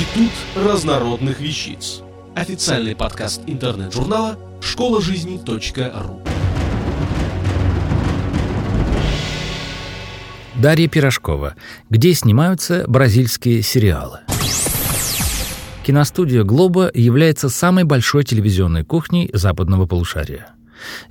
Институт разнородных вещиц. Официальный подкаст интернет-журнала школа жизни.ру. Дарья Пирожкова. Где снимаются бразильские сериалы? Киностудия «Глоба» является самой большой телевизионной кухней западного полушария.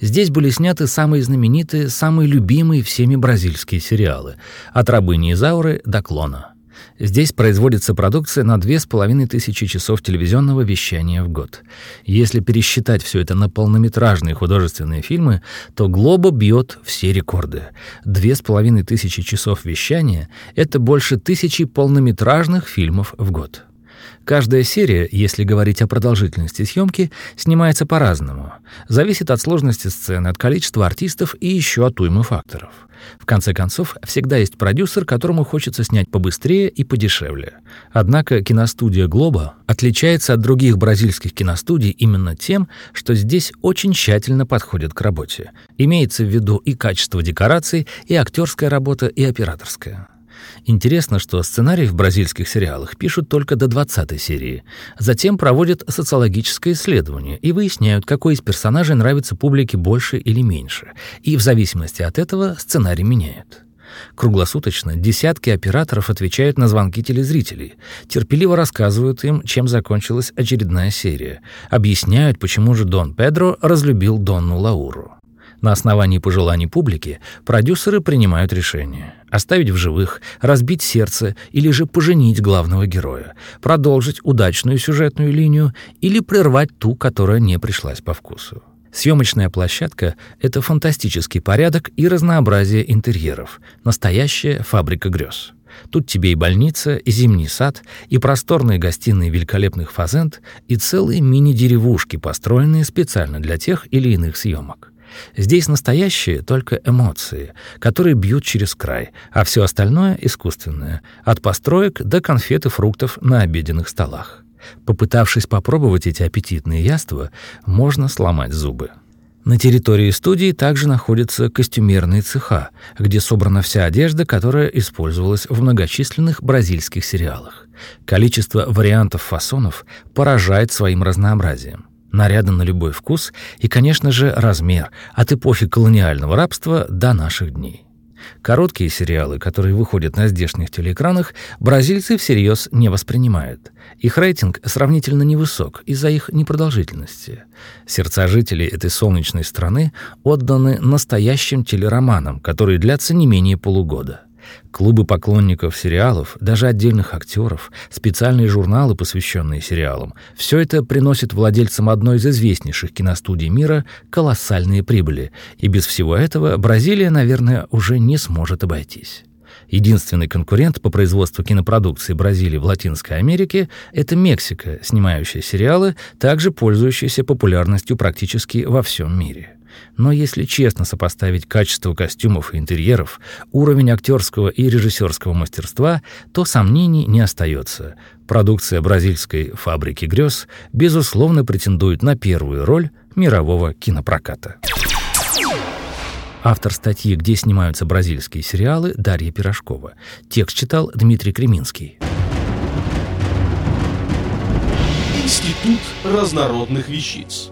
Здесь были сняты самые знаменитые, самые любимые всеми бразильские сериалы, от «Рабыни Изауры» до «Клона». Здесь производится продукция на две с половиной тысячи часов телевизионного вещания в год. Если пересчитать все это на полнометражные художественные фильмы, то «Глобо» бьет все рекорды. Две с половиной тысячи часов вещания — это больше тысячи полнометражных фильмов в год. Каждая серия, если говорить о продолжительности съемки, снимается по-разному. Зависит от сложности сцены, от количества артистов и еще от уймы факторов. В конце концов, всегда есть продюсер, которому хочется снять побыстрее и подешевле. Однако киностудия «Глоба» отличается от других бразильских киностудий именно тем, что здесь очень тщательно подходят к работе. Имеется в виду и качество декораций, и актерская работа, и операторская. Интересно, что сценарий в бразильских сериалах пишут только до 20 серии. Затем проводят социологическое исследование и выясняют, какой из персонажей нравится публике больше или меньше. И в зависимости от этого сценарий меняют. Круглосуточно десятки операторов отвечают на звонки телезрителей, терпеливо рассказывают им, чем закончилась очередная серия, объясняют, почему же Дон Педро разлюбил Донну Лауру. На основании пожеланий публики продюсеры принимают решение — оставить в живых, разбить сердце или же поженить главного героя, продолжить удачную сюжетную линию или прервать ту, которая не пришлась по вкусу. Съемочная площадка — это фантастический порядок и разнообразие интерьеров, настоящая фабрика грез. Тут тебе и больница, и зимний сад, и просторные гостиные великолепных фазент, и целые мини-деревушки, построенные специально для тех или иных съемок. Здесь настоящие только эмоции, которые бьют через край, а все остальное — искусственное, от построек до конфет и фруктов на обеденных столах. Попытавшись попробовать эти аппетитные яства, можно сломать зубы. На территории студии также находятся костюмерные цеха, где собрана вся одежда, которая использовалась в многочисленных бразильских сериалах. Количество вариантов фасонов поражает своим разнообразием. Наряды на любой вкус и, конечно же, размер, от эпохи колониального рабства до наших дней. Короткие сериалы, которые выходят на здешних телеэкранах, бразильцы всерьез не воспринимают. Их рейтинг сравнительно невысок из-за их непродолжительности. Сердца жителей этой солнечной страны отданы настоящим телероманам, которые длятся не менее полугода. Клубы поклонников сериалов, даже отдельных актеров, специальные журналы, посвященные сериалам — все это приносит владельцам одной из известнейших киностудий мира колоссальные прибыли, и без всего этого Бразилия, наверное, уже не сможет обойтись. Единственный конкурент по производству кинопродукции Бразилии в Латинской Америке — это Мексика, снимающая сериалы, также пользующиеся популярностью практически во всем мире. Но если честно сопоставить качество костюмов и интерьеров, уровень актерского и режиссерского мастерства, то сомнений не остается. Продукция бразильской «Фабрики грез» безусловно претендует на первую роль мирового кинопроката. Автор статьи «Где снимаются бразильские сериалы» Дарья Пирожкова. Текст читал Дмитрий Креминский. Институт разнородных вещиц.